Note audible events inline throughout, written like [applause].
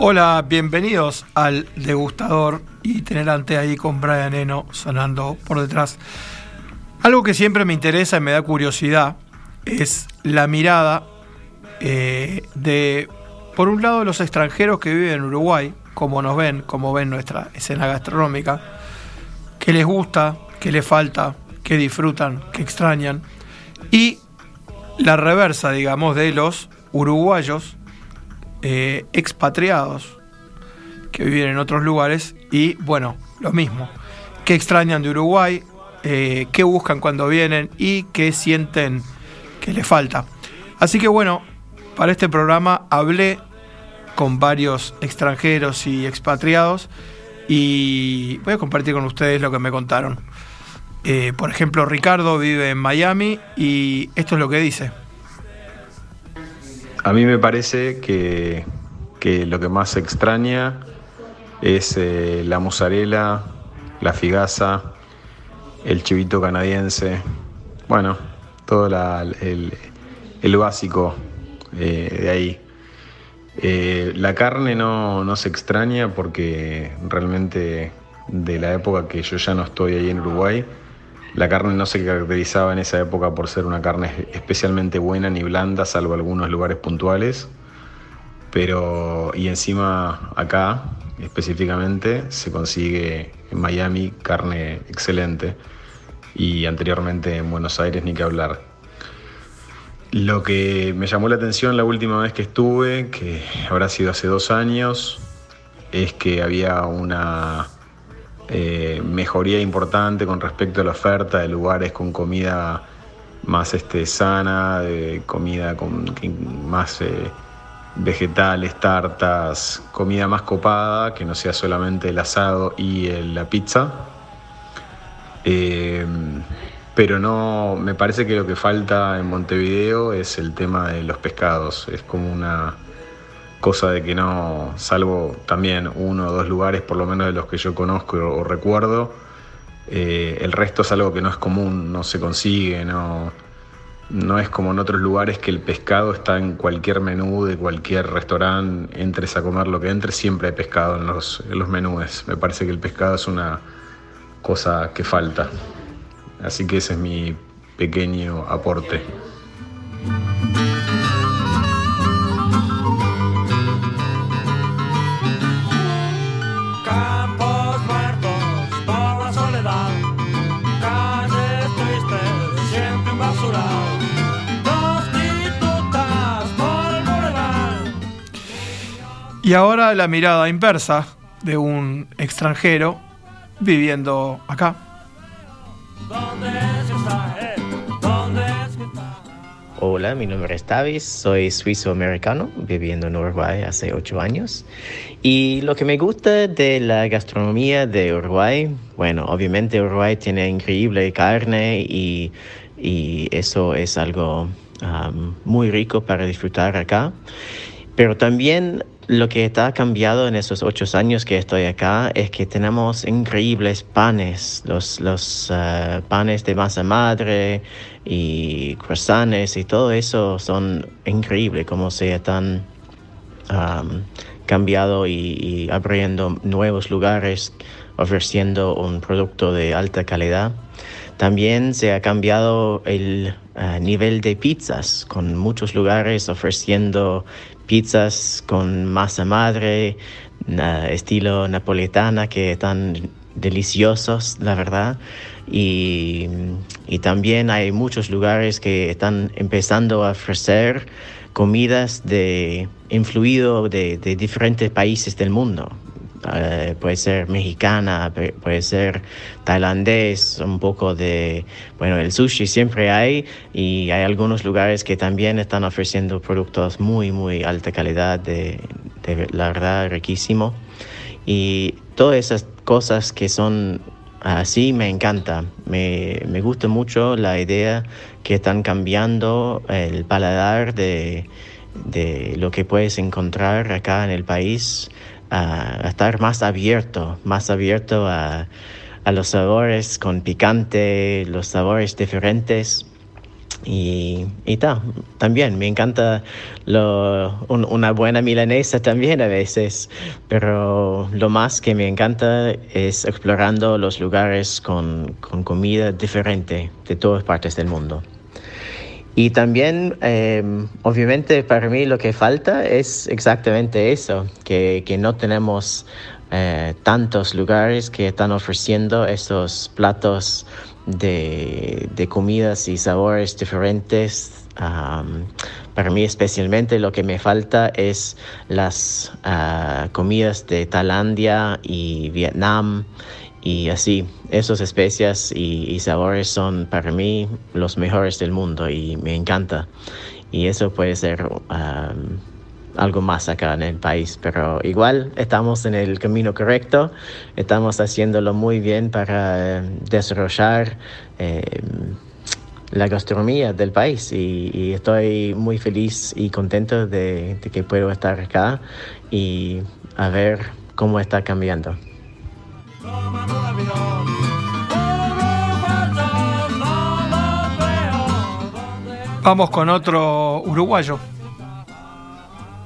Hola, bienvenidos al degustador itinerante ahí con Brian Eno sonando por detrás. Algo que siempre me interesa y me da curiosidad es la mirada eh, de, por un lado, los extranjeros que viven en Uruguay, cómo nos ven, cómo ven nuestra escena gastronómica, qué les gusta, qué les falta, qué disfrutan, qué extrañan, y la reversa, digamos, de los uruguayos eh, expatriados que viven en otros lugares y bueno, lo mismo, qué extrañan de Uruguay, eh, qué buscan cuando vienen y qué sienten que les falta. Así que bueno, para este programa hablé con varios extranjeros y expatriados y voy a compartir con ustedes lo que me contaron. Eh, por ejemplo, Ricardo vive en Miami y esto es lo que dice. A mí me parece que, lo que más extraña es eh, la mozzarella, la figaza, el chivito canadiense, bueno, todo el, básico eh, de ahí. Eh, la carne no, no, se extraña porque realmente de la época que yo ya no estoy ahí en Uruguay, la carne no se caracterizaba en esa época por ser una carne especialmente buena ni blanda, salvo algunos lugares puntuales. Pero, y encima acá, específicamente, se consigue en Miami carne excelente. Y anteriormente en Buenos Aires ni que hablar. Lo que me llamó la atención la última vez que estuve, que habrá sido hace dos años, es que había una eh, mejoría importante con respecto a la oferta de lugares con comida más este, sana, de comida con más eh, vegetales, tartas, comida más copada, que no sea solamente el asado y la pizza. Eh, pero no, me parece que lo que falta en Montevideo es el tema de los pescados. Es como una cosa de que no, salvo también uno o dos lugares, por lo menos de los que yo conozco o, recuerdo, eh, el resto es algo que no es común, no se consigue, no, no es como en otros lugares que el pescado está en cualquier menú de cualquier restaurante, entres a comer lo que entres, siempre hay pescado en los, en los menúes. Me parece que el pescado es una cosa que falta. Así que ese es mi pequeño aporte. Y ahora la mirada inversa de un extranjero viviendo acá. Hola, mi nombre es Tavis, soy suizo-americano, viviendo en Uruguay hace ocho años. Y lo que me gusta de la gastronomía de Uruguay, bueno, obviamente Uruguay tiene increíble carne y, eso es algo um, muy rico para disfrutar acá. Pero también lo que está cambiado en esos ocho años que estoy acá es que tenemos increíbles panes, los, los eh, panes de masa madre y croissants y todo eso son increíbles como se están cambiado y, abriendo nuevos lugares ofreciendo un producto de alta calidad. También se ha cambiado el eh, nivel de pizzas, con muchos lugares ofreciendo pizzas con masa madre, estilo napolitana, que están deliciosos, la verdad. Y, también hay muchos lugares que están empezando a ofrecer comidas de influido de diferentes países del mundo. Eh, puede ser mexicana, puede ser tailandés, un poco de, bueno, el sushi siempre hay y hay algunos lugares que también están ofreciendo productos muy, muy alta calidad, de, la verdad riquísimo. Y todas esas cosas que son Así me encanta, me, me, gusta mucho la idea que están cambiando el paladar de, de lo que puedes encontrar acá en el país, a, estar más abierto, más abierto a, a los sabores con picante, los sabores diferentes. Y, y también me encanta lo, una buena milanesa también a veces, pero lo más que me encanta es explorando los lugares con, con comida diferente de todas partes del mundo. Y también, em, obviamente, para mí lo que falta es exactamente eso, que, que no tenemos eh, tantos lugares que están ofreciendo estos platos de, de comidas y sabores diferentes. para mí especialmente lo que me falta es las uh, comidas de Tailandia y Vietnam y así. Esos especias y, sabores son para mí los mejores del mundo y me encanta. Y eso puede ser algo más acá en el país, pero igual estamos en el camino correcto, estamos haciéndolo muy bien para eh, desarrollar eh, la gastronomía del país y, estoy muy feliz y contento de, de, que puedo estar acá y a ver cómo está cambiando. Vamos con otro uruguayo.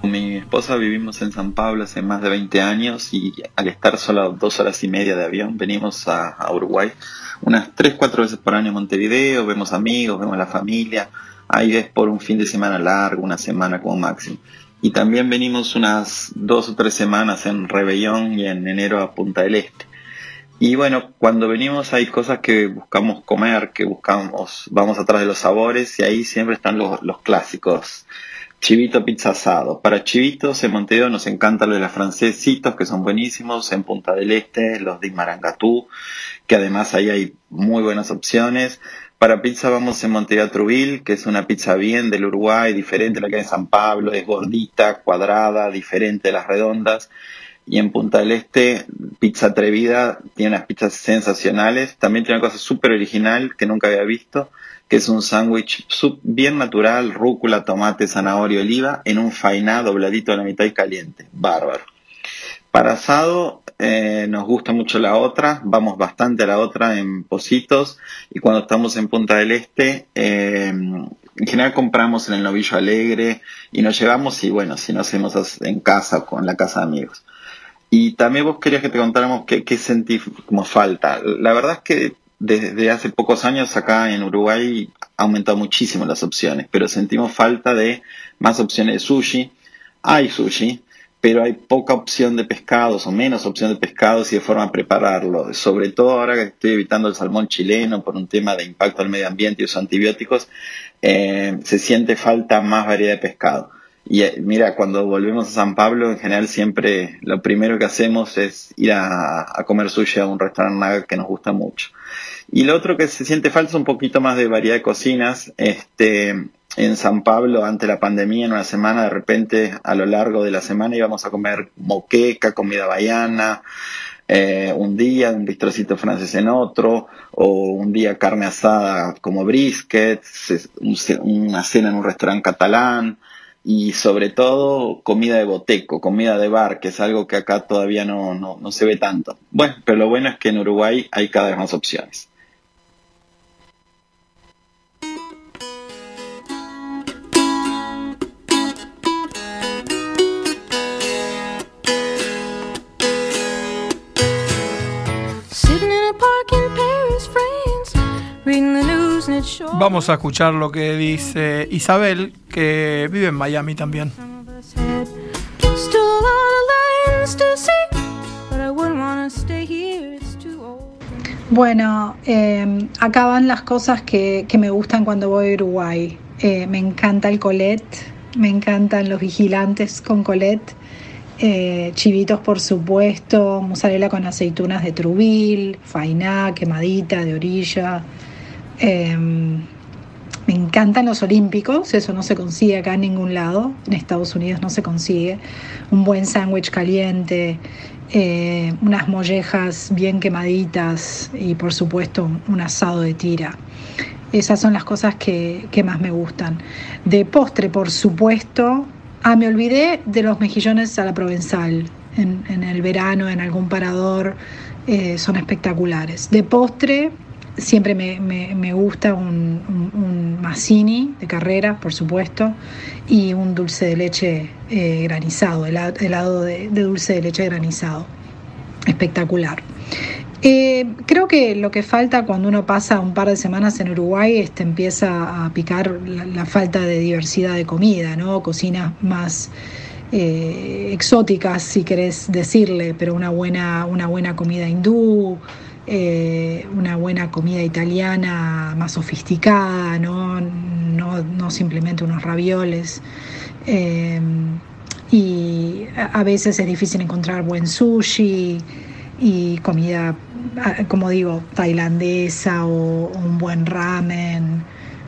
Con mi esposa vivimos en San Pablo hace más de 20 años y al estar solo dos horas y media de avión venimos a, Uruguay unas 3, 4 veces por año a Montevideo, vemos amigos, vemos la familia, ahí ves por un fin de semana largo, una semana como máximo. Y también venimos unas dos o tres semanas en Rebellón y en enero a Punta del Este. Y bueno, cuando venimos hay cosas que buscamos comer, que buscamos, vamos atrás de los sabores y ahí siempre están los, los clásicos Chivito pizza asado. Para chivitos en Montevideo nos encanta lo de los francesitos, que son buenísimos. En Punta del Este, los de Marangatú, que además ahí hay muy buenas opciones. Para pizza vamos en Montevideo Trubil, que es una pizza bien del Uruguay, diferente a la que hay en San Pablo, es gordita, cuadrada, diferente de las redondas. Y en Punta del Este, pizza atrevida, tiene unas pizzas sensacionales. También tiene una cosa súper original que nunca había visto que es un sándwich bien natural, rúcula, tomate, zanahoria, oliva, en un fainá dobladito a la mitad y caliente. Bárbaro. Para asado eh, nos gusta mucho la otra, vamos bastante a la otra en Positos y cuando estamos en Punta del Este, eh, en general compramos en el Novillo Alegre y nos llevamos y bueno, si no hacemos en casa o con la casa de amigos. Y también vos querías que te contáramos qué, qué sentí como falta. La verdad es que desde hace pocos años acá en Uruguay ha aumentado muchísimo las opciones, pero sentimos falta de más opciones de sushi. Hay sushi, pero hay poca opción de pescados o menos opción de pescados y de forma de prepararlo. Sobre todo ahora que estoy evitando el salmón chileno por un tema de impacto al medio ambiente y los antibióticos, eh, se siente falta más variedad de pescado. Y eh, mira, cuando volvemos a San Pablo, en general siempre lo primero que hacemos es ir a, comer sushi a un restaurante que nos gusta mucho. Y lo otro que se siente es un poquito más de variedad de cocinas. Este, en San Pablo, ante la pandemia, en una semana, de repente, a lo largo de la semana íbamos a comer moqueca, comida baiana, eh, un día un bistrocito francés en otro, o un día carne asada como brisket, una cena en un restaurante catalán, y sobre todo comida de boteco, comida de bar, que es algo que acá todavía no, no, no se ve tanto. Bueno, pero lo bueno es que en Uruguay hay cada vez más opciones. Vamos a escuchar lo que dice Isabel, que vive en Miami también. Bueno, eh, acá van las cosas que, me gustan cuando voy a Uruguay. Eh, me encanta el colet, me encantan los vigilantes con colet, eh, chivitos por supuesto, mozzarella con aceitunas de trubil, fainá, quemadita de orilla, Em, me encantan los olímpicos, eso no se consigue acá en ningún lado, en Estados Unidos no se consigue. Un buen sándwich caliente, eh, unas mollejas bien quemaditas y por supuesto un asado de tira. Esas son las cosas que, más me gustan. De postre, por supuesto, ah, me olvidé de los mejillones a la provenzal. En, el verano, en algún parador, eh, son espectaculares. De postre, siempre me, gusta un, un, mazzini de carrera, por supuesto, y un dulce de leche eh, granizado, helado, de, dulce de leche granizado. Espectacular. Eh, creo que lo que falta cuando uno pasa un par de semanas en Uruguay es que empieza a picar la, falta de diversidad de comida, ¿no? Cocinas más eh, exóticas, si querés decirle, pero una buena, una buena comida hindú, eh, una buena comida italiana más sofisticada, no, no, simplemente unos ravioles. Eh, y a veces es difícil encontrar buen sushi y comida, como digo, tailandesa o, un buen ramen,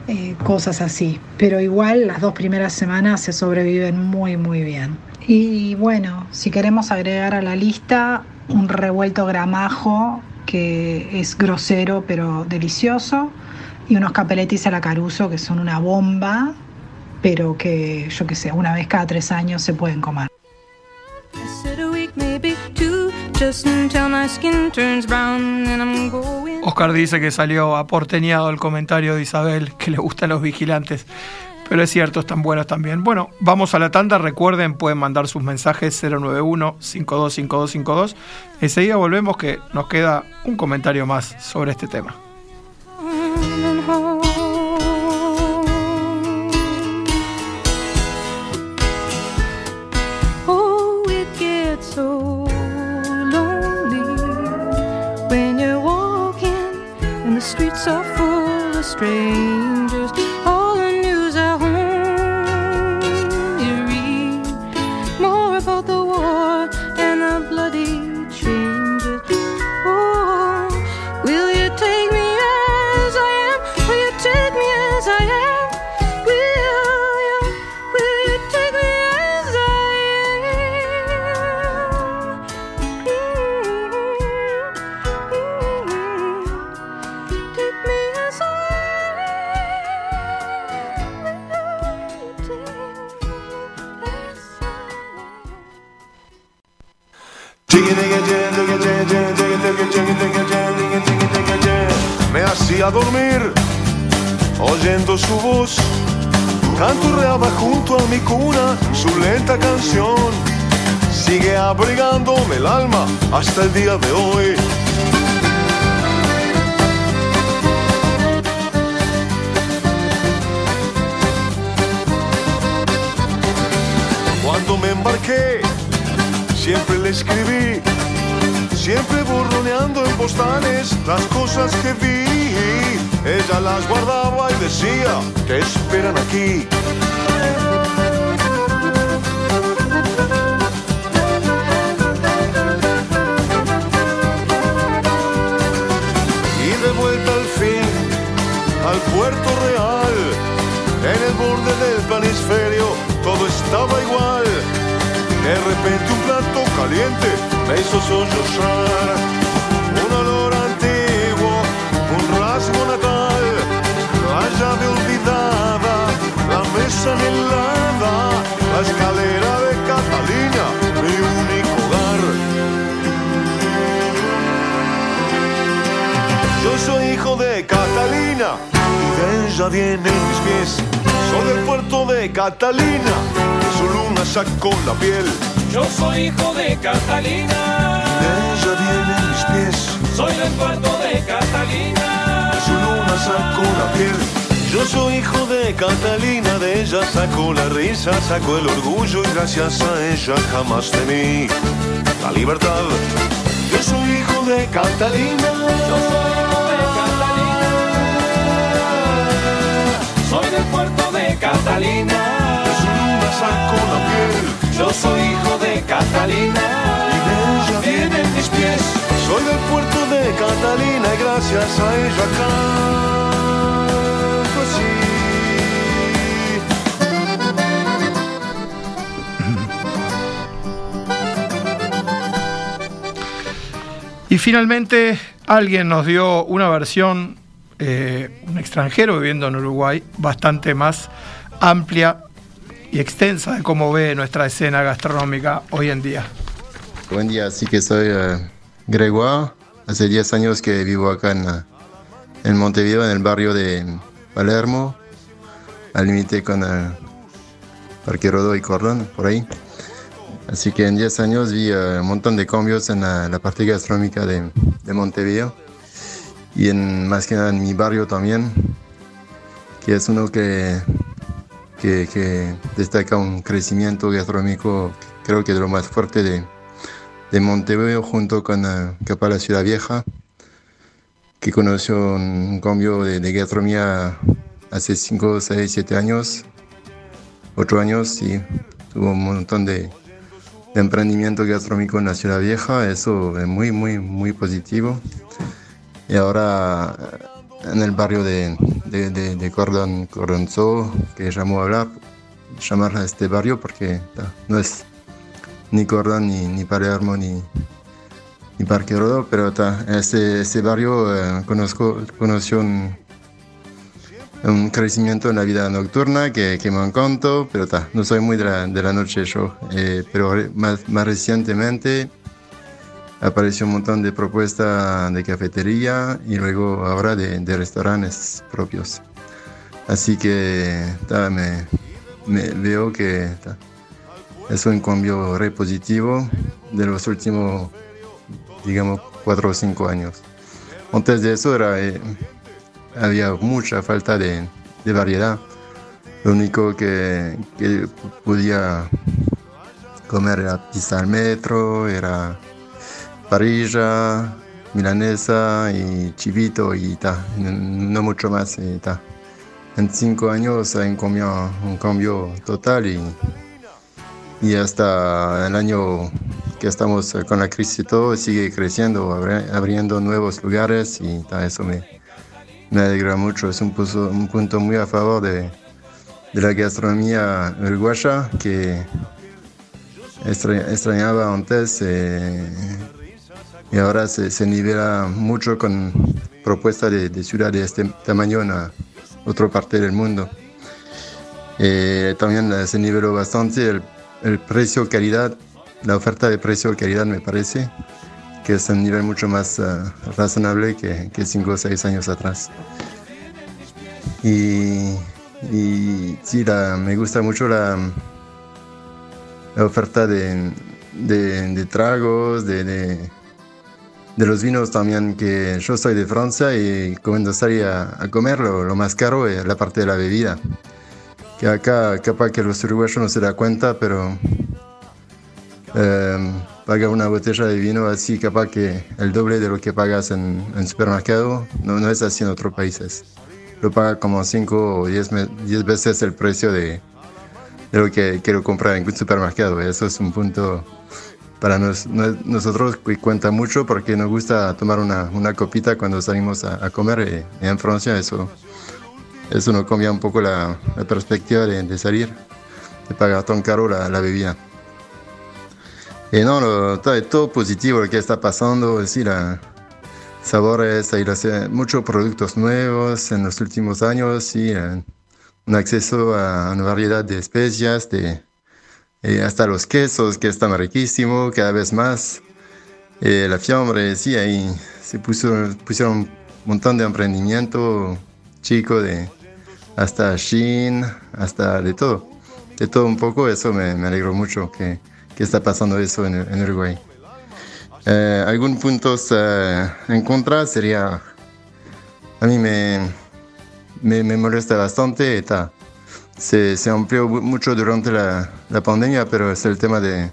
eh, cosas así. Pero igual las dos primeras semanas se sobreviven muy, muy bien. Y bueno, si queremos agregar a la lista un revuelto gramajo que es grosero pero delicioso, y unos capeletis a la caruso que son una bomba, pero que yo que sé, una vez cada tres años se pueden comer. Oscar dice que salió aporteñado el comentario de Isabel, que le gustan los vigilantes. Pero es cierto, están buenos también. Bueno, vamos a la tanda. Recuerden, pueden mandar sus mensajes 091-525252. Enseguida volvemos que nos queda un comentario más sobre este tema. Me hacía dormir oyendo su voz. Canturreaba junto a mi cuna su lenta canción. Sigue abrigándome el alma hasta el día de hoy. Cuando me embarqué, siempre le escribí siempre borroneando en postales las cosas que vi. Ella las guardaba y decía que esperan aquí. Y de vuelta al fin al puerto real, en el borde del planisferio, todo estaba igual. De repente un plato caliente me hizo sollozar un olor antiguo, un rasgo natal, la llave olvidada, la mesa helada, la escalera de Catalina, mi único hogar. Yo soy hijo de Catalina y de ella vienen mis pies. Soy del puerto de Catalina, su luna sacó la piel. Yo soy hijo de Catalina. De ella vienen mis pies. Soy del puerto de Catalina. De su luna sacó la piel. Yo soy hijo de Catalina, de ella sacó la risa, sacó el orgullo y gracias a ella jamás temí la libertad. Yo soy hijo de Catalina. Yo soy hijo de Catalina. Soy del puerto de Catalina. De su luna sacó la piel. Yo soy hijo de Catalina y de ella vienen mis pies. Soy del puerto de Catalina y gracias a ella canto así. Y finalmente alguien nos dio una versión, eh, un extranjero viviendo en Uruguay, bastante más amplia y extensa de cómo ve nuestra escena gastronómica hoy en día. Buen día, sí que soy uh, Gregoire. Hace 10 años que vivo acá en, Montevideo, en el barrio de Palermo, al límite con el Parque Rodó y Cordón, por ahí. Así que en 10 años vi uh, un montón de cambios en la, la parte gastronómica de, de, Montevideo y en, más que nada en mi barrio también, que es uno que, que, destaca un crecimiento gastronómico creo que de lo más fuerte de, de Montevideo junto con uh, capaz la Ciudad Vieja, que conoció un cambio de, de gastronomía hace 5, 6, 7 años, 8 años y tuvo un montón de, de, emprendimiento gastronómico en la Ciudad Vieja, eso es muy, muy, muy positivo. Y ahora en el barrio de, de, de, de Cordon, Cordonzo, que llamó a hablar, llamar a este barrio porque no es ni Cordón, ni, ni Palermo, ni, ni Parque Rodó, pero ta, ese, ese barrio eh, conozco, conoció un, un, crecimiento en la vida nocturna que, que me encantó, pero ta, no soy muy de la, de la noche yo, eh, pero más, más recientemente apareció un montón de propuestas de cafetería y luego ahora de, restaurantes propios. Así que me, veo que es un cambio re positivo de los últimos, digamos, cuatro o cinco años. Antes de eso era, eh, había mucha falta de, variedad. Lo único que, que, podía comer era pizza al metro, era parrilla, milanesa y chivito y ta, no mucho más. Y ta. En cinco años hay un cambio, un cambio total y y hasta el año que estamos con la crisis todo sigue creciendo, abriendo nuevos lugares y eso me, me alegra mucho. Es un punto muy a favor de, de, la gastronomía uruguaya que extrañaba antes eh, y ahora se, se, nivela mucho con propuestas de, de ciudad de este tamaño en otra parte del mundo. Eh, también se niveló bastante el el precio-calidad, la oferta de precio-calidad me parece que es un nivel mucho más uh, razonable que, que cinco o seis años atrás. Y, y sí, me gusta mucho la, oferta de, de, tragos, de, de, los vinos también, que yo soy de Francia y cuando salí a, a comer lo, lo, más caro es la parte de la bebida que acá capaz que los uruguayos no se da cuenta, pero eh, paga una botella de vino así capaz que el doble de lo que pagas en, en supermercado, no, no, es así en otros países. Lo paga como 5 o 10 veces el precio de, de lo que quiero comprar en un supermercado. Eso es un punto para nos, nosotros cuenta mucho porque nos gusta tomar una, una copita cuando salimos a, a comer y en Francia eso eso nos cambia un poco la, la perspectiva de, de, salir, de pagar tan caro la, la bebida. Y no, lo, todo, todo, positivo lo que está pasando, decir, la, sabores, hay muchos productos nuevos en los últimos años y eh, un acceso a una variedad de especias, de, eh, hasta los quesos que están riquísimos cada vez más. Eh, la fiambre, sí, ahí se puso, pusieron un montón de emprendimiento chico de hasta Shin, hasta de todo. De todo un poco, eso me, me alegro mucho que, que, está pasando eso en, en Uruguay. Eh, algún puntos eh, en contra sería, a mí me, me, me molesta bastante, está, se, se, amplió mucho durante la, la, pandemia, pero es el tema de,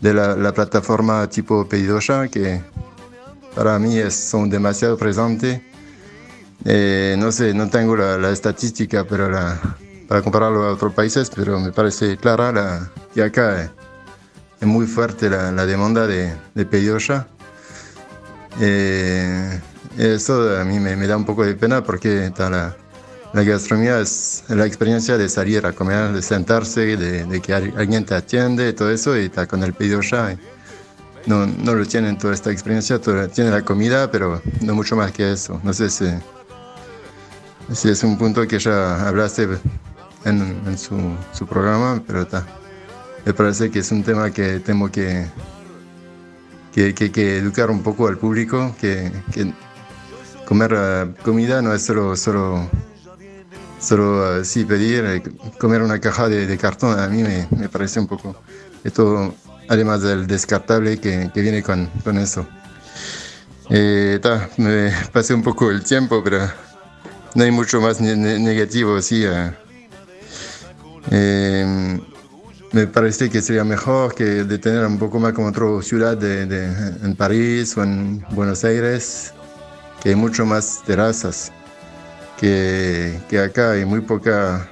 de la, la, plataforma tipo Pedidosha, que para mí es, son demasiado presentes eh, no sé, no tengo la, la estadística pero para compararlo a otros países, pero me parece clara la, que acá es, es muy fuerte la, demanda de, de. Eh, eso a mí me, me, da un poco de pena porque está la, la, gastronomía es la experiencia de salir a comer, de sentarse, de, que alguien te atiende, todo eso, y está con el pedido ya. no, no lo tienen toda esta experiencia, tienen la comida, pero no mucho más que eso. No sé si, es un punto que ya hablaste en, su, programa, pero está. Me parece que es un tema que tengo que, que, que, educar un poco al público, que, que comer uh, comida no es solo, solo, solo uh, sí, pedir, eh, comer una caja de, de cartón, a mí me, me, parece un poco, esto, además del descartable que, que viene con, con eso. Eh, ta, me pasé un poco el tiempo, pero no hay mucho más negativo, sí. Uh, eh, me parece que sería mejor que de tener un poco más como otra ciudad de, de, en París o en Buenos Aires, que hay mucho más terrazas que, que acá hay muy poca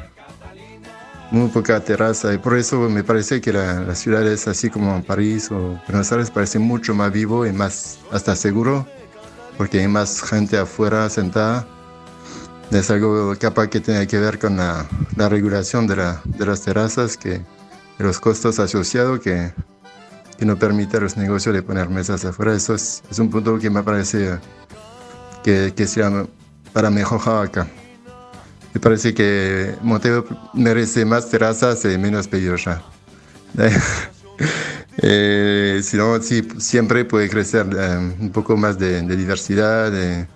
muy poca terraza y por eso me parece que la, las ciudades así como París o Buenos Aires parecen mucho más vivo y más hasta seguro porque hay más gente afuera sentada es algo capaz que tiene que ver con la, la regulación de, la, de, las terrazas, que los costos asociados que, que, no permite a los negocios de poner mesas afuera. Eso es, es un punto que me parece que, que sea para mejorar acá. Me parece que Monteo merece más terrazas y menos pedidos [laughs] ya. eh, si no, sí, siempre puede crecer eh, un poco más de, diversidad. De,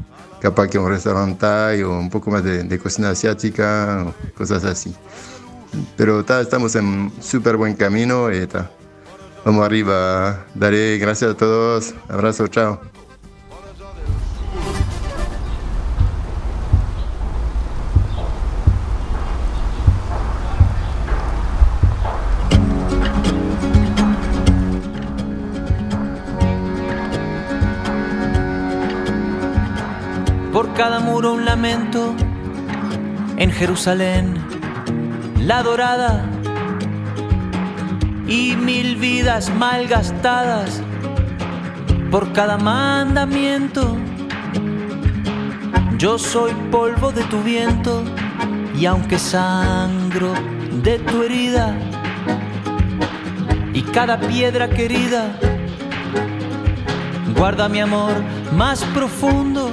capaz que un restaurante o un poco más de, de cocina asiática, o cosas así. Pero ta, estamos en súper buen camino y ta. vamos arriba. Daré gracias a todos. Abrazo, chao. En Jerusalén, la dorada y mil vidas malgastadas por cada mandamiento. Yo soy polvo de tu viento y aunque sangro de tu herida y cada piedra querida, guarda mi amor más profundo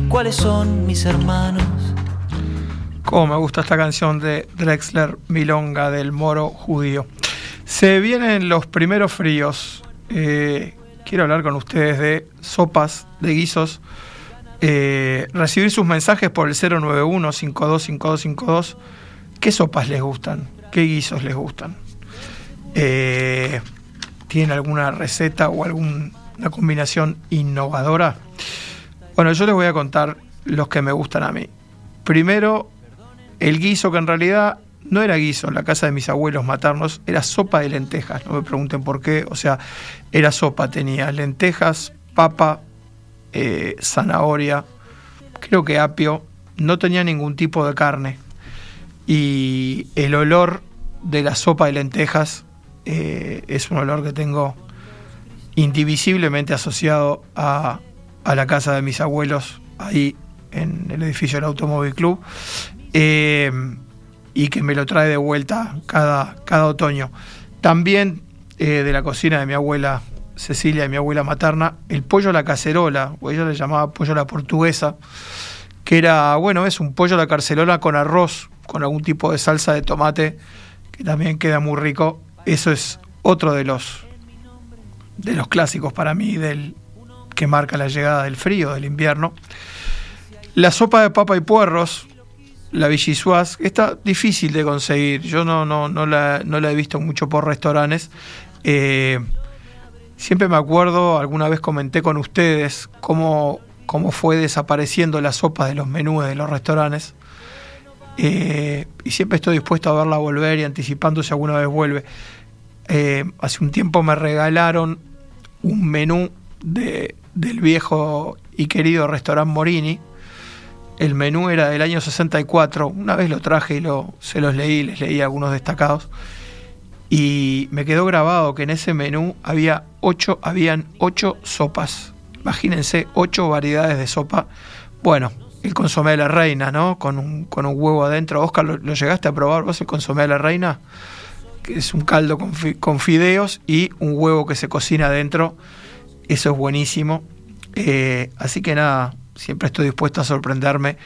cuáles son mis hermanos. Cómo me gusta esta canción de Drexler Milonga del moro judío. Se vienen los primeros fríos. Eh, quiero hablar con ustedes de sopas, de guisos. Eh, recibir sus mensajes por el 091-525252. ¿Qué sopas les gustan? ¿Qué guisos les gustan? Eh, ¿Tienen alguna receta o alguna combinación innovadora? Bueno, yo les voy a contar los que me gustan a mí. Primero, el guiso que en realidad no era guiso. En la casa de mis abuelos maternos, era sopa de lentejas, no me pregunten por qué, o sea, era sopa, tenía lentejas, papa, eh, zanahoria, creo que apio, no tenía ningún tipo de carne. Y el olor de la sopa de lentejas eh, es un olor que tengo indivisiblemente asociado a a la casa de mis abuelos, ahí en el edificio del Automóvil Club, eh, y que me lo trae de vuelta cada, cada otoño. También eh, de la cocina de mi abuela Cecilia, de mi abuela materna, el pollo a la cacerola, o ella le llamaba pollo a la portuguesa, que era, bueno, es un pollo a la cacerola con arroz, con algún tipo de salsa de tomate, que también queda muy rico. Eso es otro de los, de los clásicos para mí del, que marca la llegada del frío, del invierno. La sopa de papa y puerros, la Villisuaz, está difícil de conseguir. Yo no, no, no, la, no la he visto mucho por restaurantes. Eh, siempre me acuerdo, alguna vez comenté con ustedes cómo, cómo fue desapareciendo la sopa de los menús de los restaurantes. Eh, y siempre estoy dispuesto a verla volver y anticipando si alguna vez vuelve. Eh, hace un tiempo me regalaron un menú de, del viejo y querido restaurante Morini. El menú era del año 64. Una vez lo traje y lo, se los leí, les leí algunos destacados. Y me quedó grabado que en ese menú había ocho, habían ocho sopas. Imagínense, ocho variedades de sopa. Bueno, el consomé de la reina, ¿no? Con un, con un huevo adentro. Oscar, ¿lo, lo llegaste a probar vos el consomé de la reina? Que es un caldo con, con fideos y un huevo que se cocina adentro. Eso es buenísimo. Eh, así que nada, siempre estoy dispuesto a sorprenderme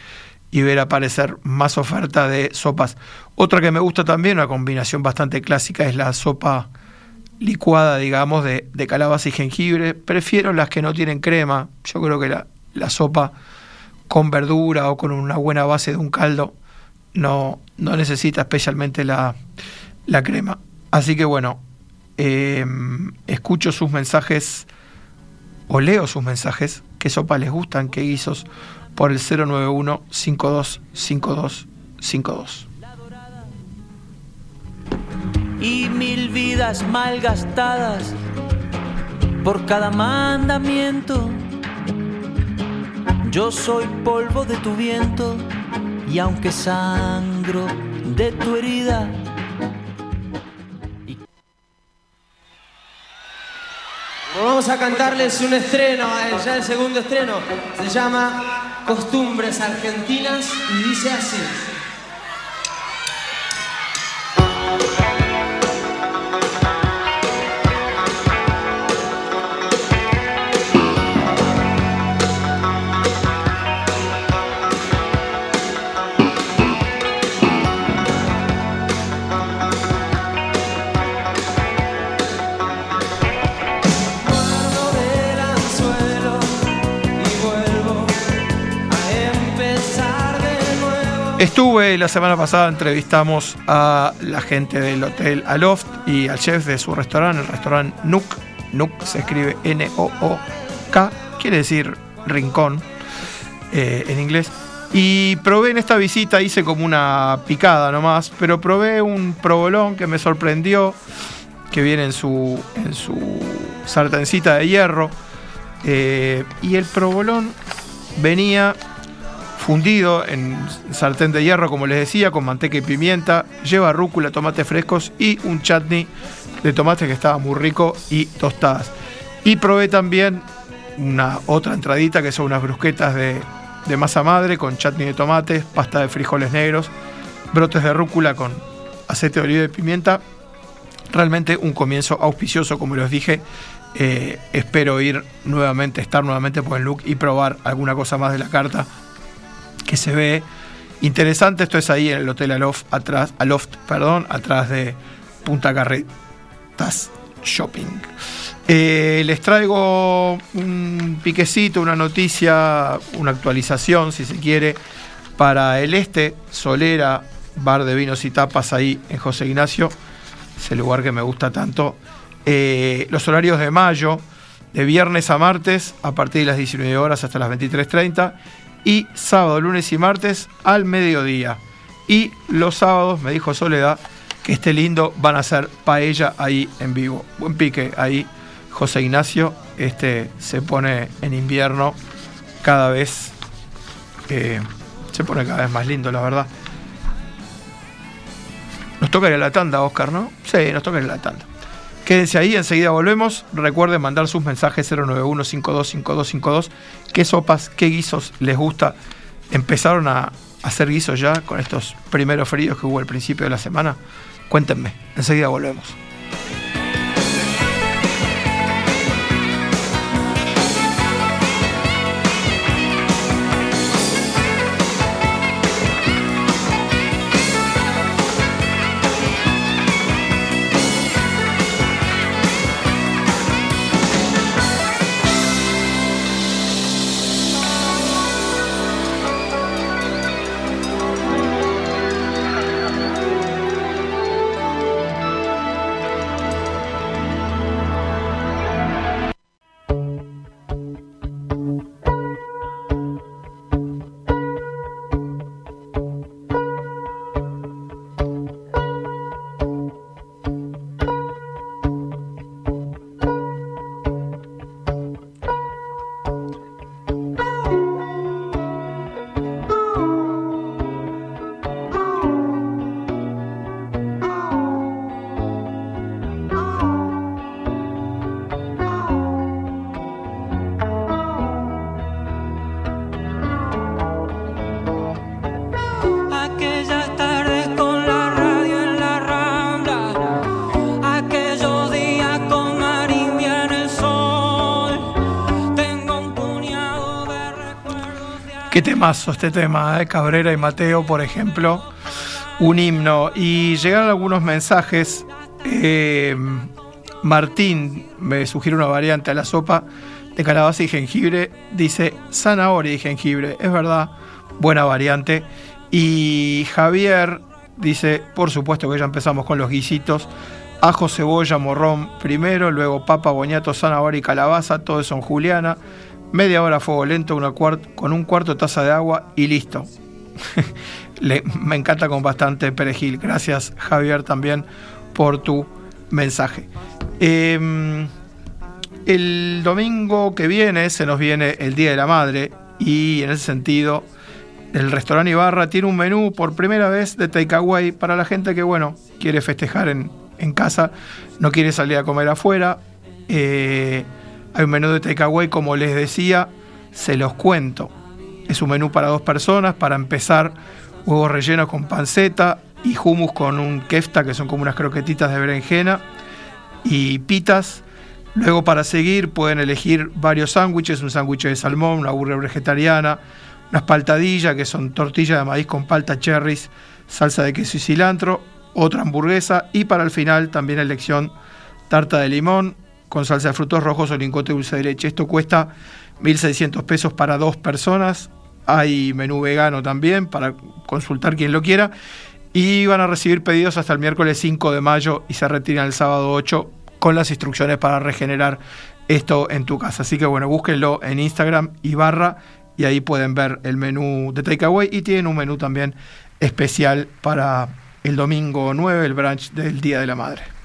y ver aparecer más oferta de sopas. Otra que me gusta también, una combinación bastante clásica, es la sopa licuada, digamos, de, calabaza y jengibre. Prefiero las que no tienen crema. Yo creo que la, la sopa con verdura o con una buena base de un caldo no, no necesita especialmente la, la crema. Así que bueno, eh, escucho sus mensajes o leo sus mensajes, qué sopa les gustan, qué guisos, por el 091 525252. y mil vidas mal gastadas por cada mandamiento. Yo soy polvo de tu viento y aunque sangro de tu herida, Vamos a cantarles un estreno, ya el segundo estreno. Se llama Costumbres Argentinas y dice así. Estuve la semana pasada, entrevistamos a la gente del Hotel Aloft y al chef de su restaurante, el restaurante Nook. Nook se escribe N-O-O-K, quiere decir rincón eh, en inglés. Y probé en esta visita, hice como una picada nomás, pero probé un provolón que me sorprendió, que viene en su, en su sartencita de hierro. eh, y el provolón venía fundido en sartén de hierro, como les decía, con manteca y pimienta, lleva rúcula, tomates frescos y un chutney de tomate que estaba muy rico y tostadas. Y probé también una otra entradita que son unas brusquetas de, de masa madre con chutney de tomates, pasta de frijoles negros, brotes de rúcula con aceite de oliva y pimienta. Realmente un comienzo auspicioso, como les dije. Eh, espero ir nuevamente, estar nuevamente por el look y probar alguna cosa más de la carta que se ve interesante. Esto es ahí en el Hotel Aloft, atrás, Aloft, perdón, atrás de Punta Carretas Shopping. Eh, les traigo un piquecito, una noticia, una actualización, si se quiere, para el este, Solera, bar de vinos y tapas ahí en José Ignacio, ese lugar que me gusta tanto. Eh, los horarios de mayo, de viernes a martes, a partir de las 19 horas hasta las 23.30, y sábado, lunes y martes al mediodía. Y los sábados, me dijo Soledad, que esté lindo, van a hacer paella ahí en vivo. Buen pique ahí, José Ignacio. Este se pone en invierno cada vez, eh, se pone cada vez más lindo, la verdad. Nos toca ir a la tanda, Oscar, ¿no? Sí, nos toca ir a la tanda. Quédense ahí, enseguida volvemos. Recuerden mandar sus mensajes 091-525252. ¿Qué sopas, qué guisos les gusta? ¿Empezaron a hacer guisos ya con estos primeros fríos que hubo al principio de la semana? Cuéntenme, enseguida volvemos. Qué temazo este tema, ¿eh? Cabrera y Mateo, por ejemplo. Un himno. Y llegaron algunos mensajes. Eh, Martín me sugiere una variante a la sopa de calabaza y jengibre. Dice zanahoria y jengibre. Es verdad, buena variante. Y Javier dice, por supuesto que ya empezamos con los guisitos. Ajo, cebolla, morrón primero, luego papa, boñato, zanahoria y calabaza, todo eso en juliana. Media hora fuego lento, una con un cuarto de taza de agua y listo. [laughs] me encanta con bastante perejil. Gracias Javier también por tu mensaje. Em, el domingo que viene se nos viene el Día de la Madre y en ese sentido el restaurante Ibarra tiene un menú por primera vez de takeaway para la gente que bueno quiere festejar en, casa, no quiere salir a comer afuera. Eh, hay un menú de takeaway, como les decía, se los cuento. Es un menú para dos personas, para empezar, huevos rellenos con panceta y hummus con un kefta, que son como unas croquetitas de berenjena, y pitas. Luego para seguir pueden elegir varios sándwiches, un sándwich de salmón, una burger vegetariana, unas paltadillas, que son tortillas de maíz con palta cherries, salsa de queso y cilantro, otra hamburguesa y para el final también elección tarta de limón, con salsa de frutos rojos o lingote dulce de leche. Esto cuesta 1.600 pesos para dos personas. Hay menú vegano también para consultar quien lo quiera. Y van a recibir pedidos hasta el miércoles 5 de mayo y se retiran el sábado 8 con las instrucciones para regenerar esto en tu casa. Así que bueno, búsquenlo en Instagram y barra y ahí pueden ver el menú de Takeaway y tienen un menú también especial para el domingo 9, el brunch del Día de la Madre.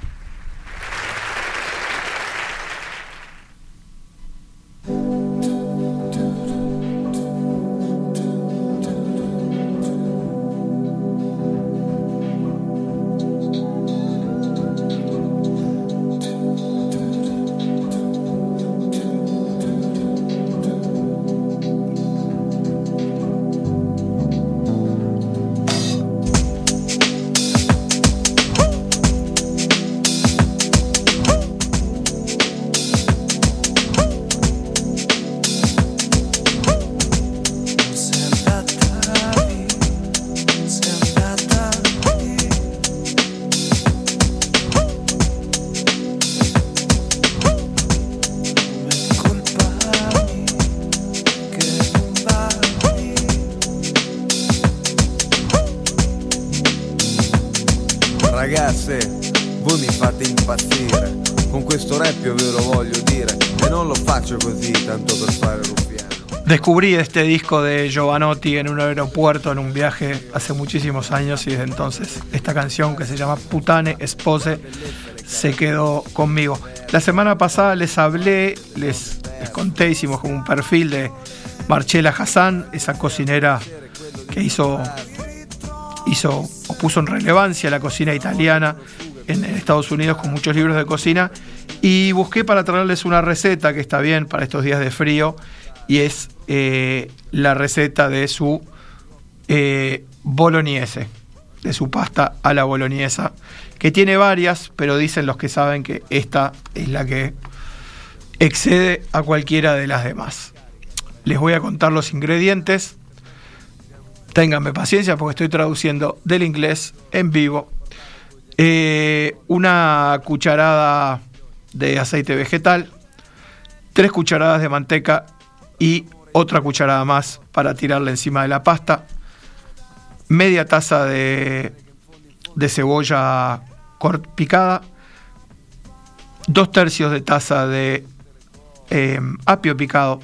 Descubrí este disco de Giovanotti en un aeropuerto, en un viaje hace muchísimos años y desde entonces esta canción que se llama Putane Espose se quedó conmigo. La semana pasada les hablé, les, les conté, hicimos como un perfil de Marcela Hassan, esa cocinera que hizo, hizo o puso en relevancia la cocina italiana en Estados Unidos con muchos libros de cocina y busqué para traerles una receta que está bien para estos días de frío y es eh, la receta de su eh, de su pasta a la bolognesa, que tiene varias, pero dicen los que saben que esta es la que excede a cualquiera de las demás. Les voy a contar los ingredientes. Ténganme paciencia porque estoy traduciendo del inglés en vivo. Eh, una cucharada de aceite vegetal, tres cucharadas de manteca y otra cucharada más para tirarle encima de la pasta, media taza de, cebolla picada, dos tercios de taza de em, apio picado,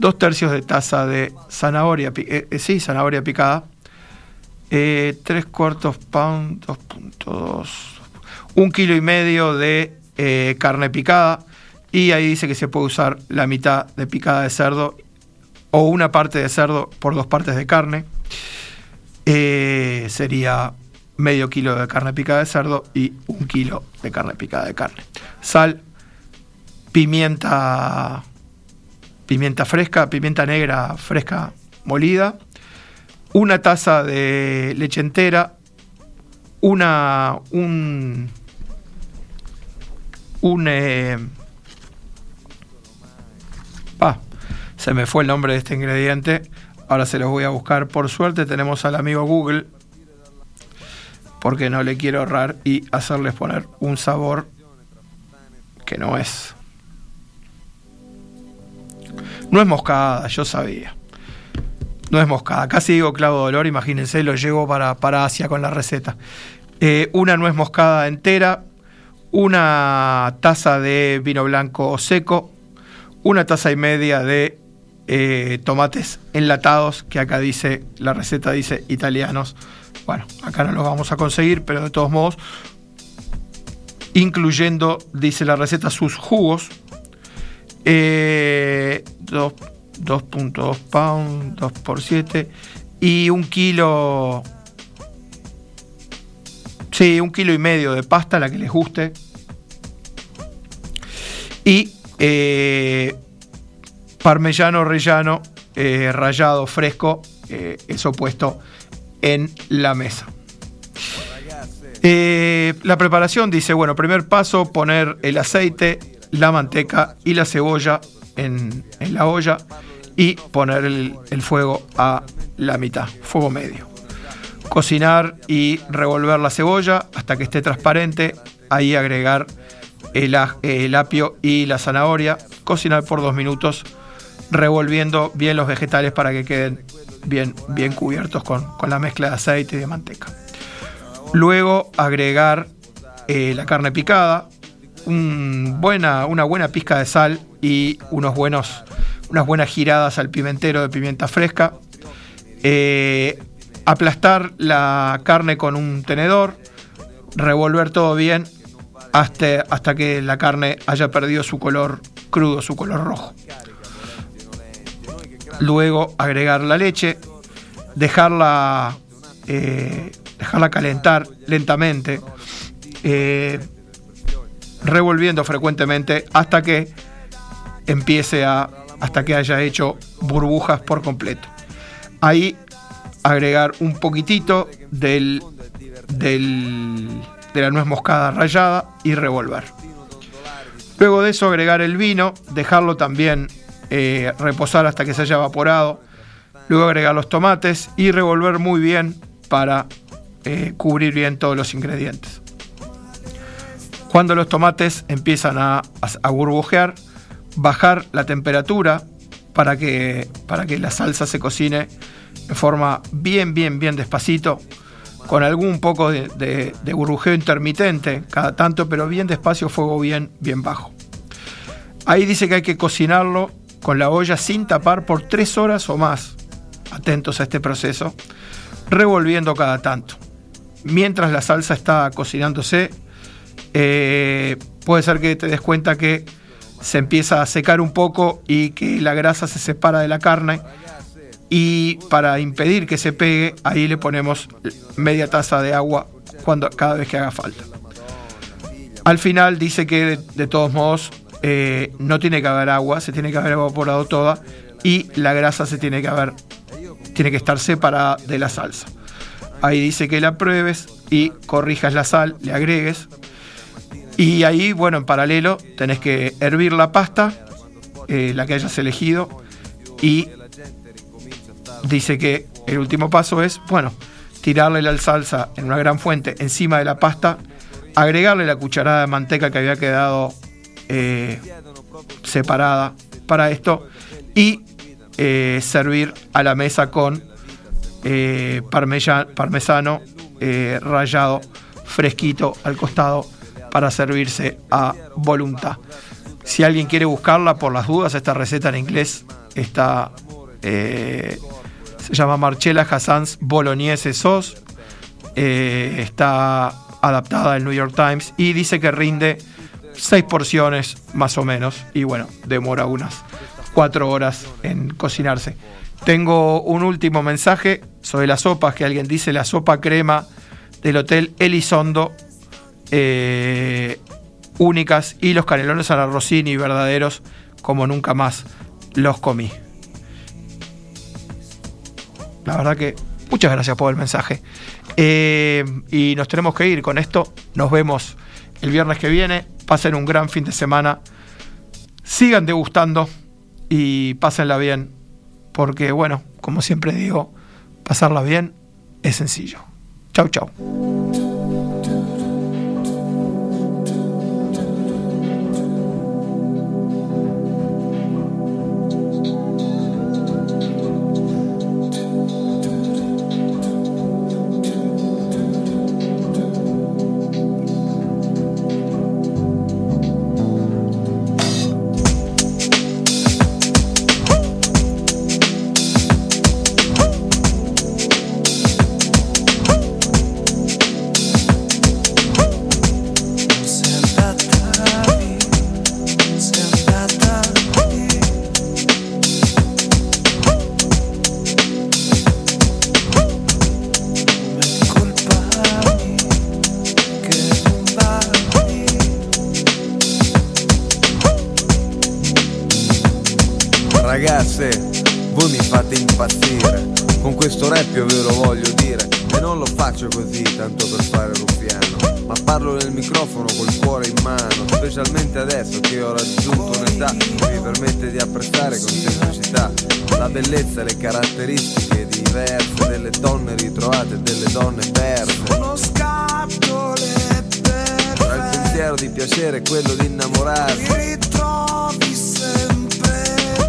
dos tercios de taza de zanahoria, eh, eh, sí, zanahoria picada, eh, tres cuartos pound, 2.2, un kilo y medio de carne picada, y ahí dice que se puede usar la mitad de picada de cerdo o una parte de cerdo por dos partes de carne. Eh, sería medio kilo de carne picada de cerdo y un kilo de carne picada de carne. Sal, pimienta, pimienta fresca, pimienta negra fresca molida, una taza de leche entera, una, un, un eh, se me fue el nombre de este ingrediente, Ahora se los voy a buscar. Por suerte tenemos al amigo Google. Porque no le quiero ahorrar y hacerles poner un sabor que no es. No es moscada, yo sabía. No es moscada. Casi digo clavo dolor, imagínense, lo llevo para, para Asia con la receta. Eh, una nuez moscada entera, una taza de vino blanco seco, una taza y media de eh, tomates enlatados, que acá dice, la receta dice italianos. Bueno, acá no los vamos a conseguir, pero de todos modos, incluyendo, dice la receta, sus jugos. Eh, 2.2 pounds, 2 por 7 y un kilo Sí, un kilo y medio de pasta, la que les guste. Y eh, parmellano rellano, eh, rallado fresco, eh, eso puesto en la mesa. la preparación dice, bueno, primer paso, poner el aceite, la manteca y la cebolla en, la olla y poner el fuego a la mitad, fuego medio cocinar y revolver la cebolla hasta que esté transparente. Ahí agregar el, apio y la zanahoria. Cocinar por dos minutos, revolviendo bien los vegetales para que queden bien, bien cubiertos con, la mezcla de aceite y de manteca. Luego agregar eh, la carne picada, buena, una buena pizca de sal y unos buenos, unas buenas giradas al pimentero de pimienta fresca. Eh, aplastar la carne con un tenedor, revolver todo bien hasta, hasta que la carne haya perdido su color crudo, su color rojo. Luego agregar la leche, dejarla, eh, dejarla calentar lentamente, eh, revolviendo frecuentemente hasta que empiece a, hasta que haya hecho burbujas por completo. Ahí agregar un poquitito del, del, de la nuez moscada rallada y revolver. Luego de eso agregar el vino, dejarlo también eh, reposar hasta que se haya evaporado. Luego agregar los tomates y revolver muy bien para eh, cubrir bien todos los ingredientes. Cuando los tomates empiezan a, burbujear, bajar la temperatura para que, para que la salsa se cocine de forma bien, bien, bien despacito, con algún poco de, de, burbujeo intermitente cada tanto, pero bien despacio, fuego bien, bien bajo. Ahí dice que hay que cocinarlo con la olla sin tapar por tres horas o más. Atentos a este proceso, revolviendo cada tanto. Mientras la salsa está cocinándose, eh, puede ser que te des cuenta que se empieza a secar un poco y que la grasa se separa de la carne y para impedir que se pegue, ahí le ponemos media taza de agua cuando, cada vez que haga falta. Al final dice que de, todos modos eh, no tiene que haber agua, se tiene que haber evaporado toda y la grasa se tiene que haber, tiene que estar separada de la salsa. Ahí dice que la pruebes y corrijas la sal, le agregues. Y ahí, bueno, en paralelo tenés que hervir la pasta, eh, la que hayas elegido, y dice que el último paso es, bueno, tirarle la salsa en una gran fuente encima de la pasta, agregarle la cucharada de manteca que había quedado eh, separada para esto y eh, servir a la mesa con eh, parmesano rallado fresquito al costado para servirse a voluntad. Si alguien quiere buscarla por las dudas, esta receta en inglés está se llama Marcella Hassans Bolognese Sauce. Eh, está adaptada al New York Times y dice que rinde seis porciones más o menos. Y bueno, demora unas cuatro horas en cocinarse. Tengo un último mensaje sobre las sopas que alguien dice la sopa crema del Hotel Elizondo. Eh, únicas y los canelones a la Rossini verdaderos como nunca más los comí. La verdad que muchas gracias por el mensaje. Eh, y nos tenemos que ir con esto. Nos vemos el viernes que viene. Pasen un gran fin de semana. Sigan degustando y pásenla bien porque bueno, como siempre digo, pasarla bien es sencillo. Chau, chau. Ragazze, voi mi fate impazzire. Con questo rap io ve lo voglio dire. E non lo faccio così, tanto per fare ruffiano. Ma parlo nel microfono col cuore in mano. Specialmente adesso che ho raggiunto un'età che mi permette di apprezzare con semplicità la bellezza e le caratteristiche diverse delle donne ritrovate e delle donne perse. Tra il pensiero di piacere e quello di innamorarsi.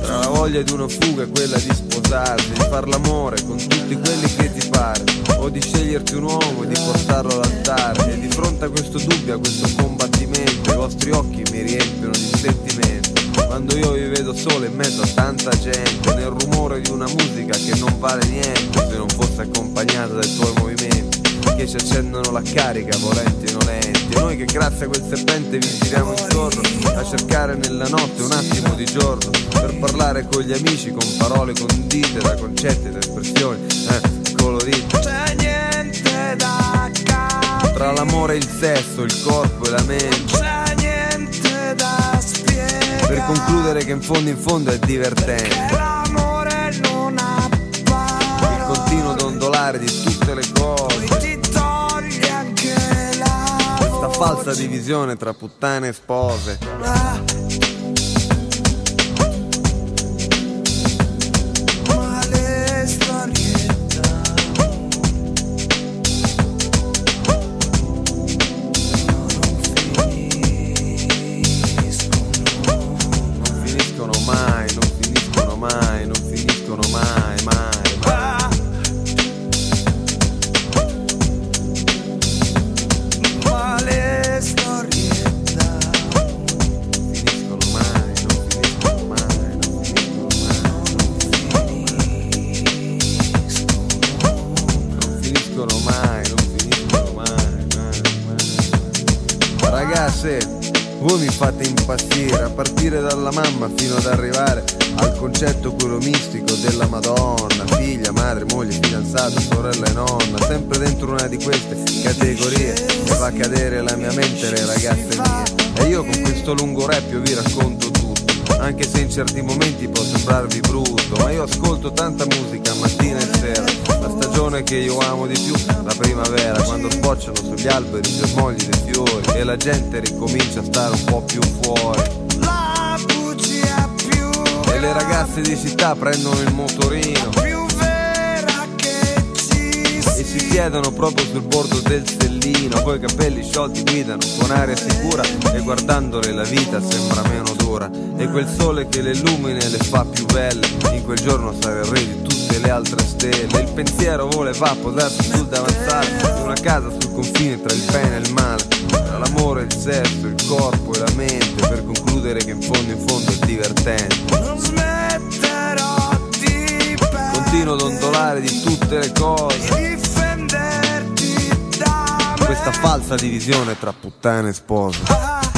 Tra la voglia di una fuga e quella di sposarsi, di far l'amore con tutti quelli che ti pare, o di sceglierti un uomo e di portarlo all'altare. E di fronte a questo dubbio, a questo combattimento, i vostri occhi mi riempiono di sentimento. Quando io vi vedo solo in mezzo a tanta gente, nel rumore di una musica che non vale niente se non fosse accompagnata dai tuoi movimenti che ci accendono la carica, volenti e nolenti. E noi che grazie a quel serpente vi giriamo intorno a cercare nella notte un attimo di giorno per parlare con gli amici con parole condite da concetti ed espressioni eh, colorite. C'è niente da capire Tra l'amore e il sesso, il corpo e la mente. C'è niente da spiegare Per concludere che in fondo in fondo è divertente. L'amore non Il continuo dondolare di tutte le cose. Falsa divisione tra puttane e spose. Ma questo lungo rap io vi racconto tutto, anche se in certi momenti può sembrarvi brutto, ma io ascolto tanta musica mattina e sera, la stagione che io amo di più, la primavera, quando sbocciano sugli alberi germogli dei fiori e la gente ricomincia a stare un po' più fuori. La bugia più E le ragazze di città prendono il motorino e si siedono proprio sul bordo del stellino, coi capelli sciolti guidano con aria sicura e guardandole la vita sembra meno dura. E quel sole che le illumina e le fa più belle, in quel giorno sarà il re di tutte le altre stelle. Il pensiero vuole va a posarsi sul davanzale di una casa sul confine tra il bene e il male, tra l'amore e il sesso, il corpo e la mente, per concludere che in fondo in fondo è divertente continuo dondolare di tutte le cose. Difenderti da... Questa falsa divisione tra puttana e sposa. Ah,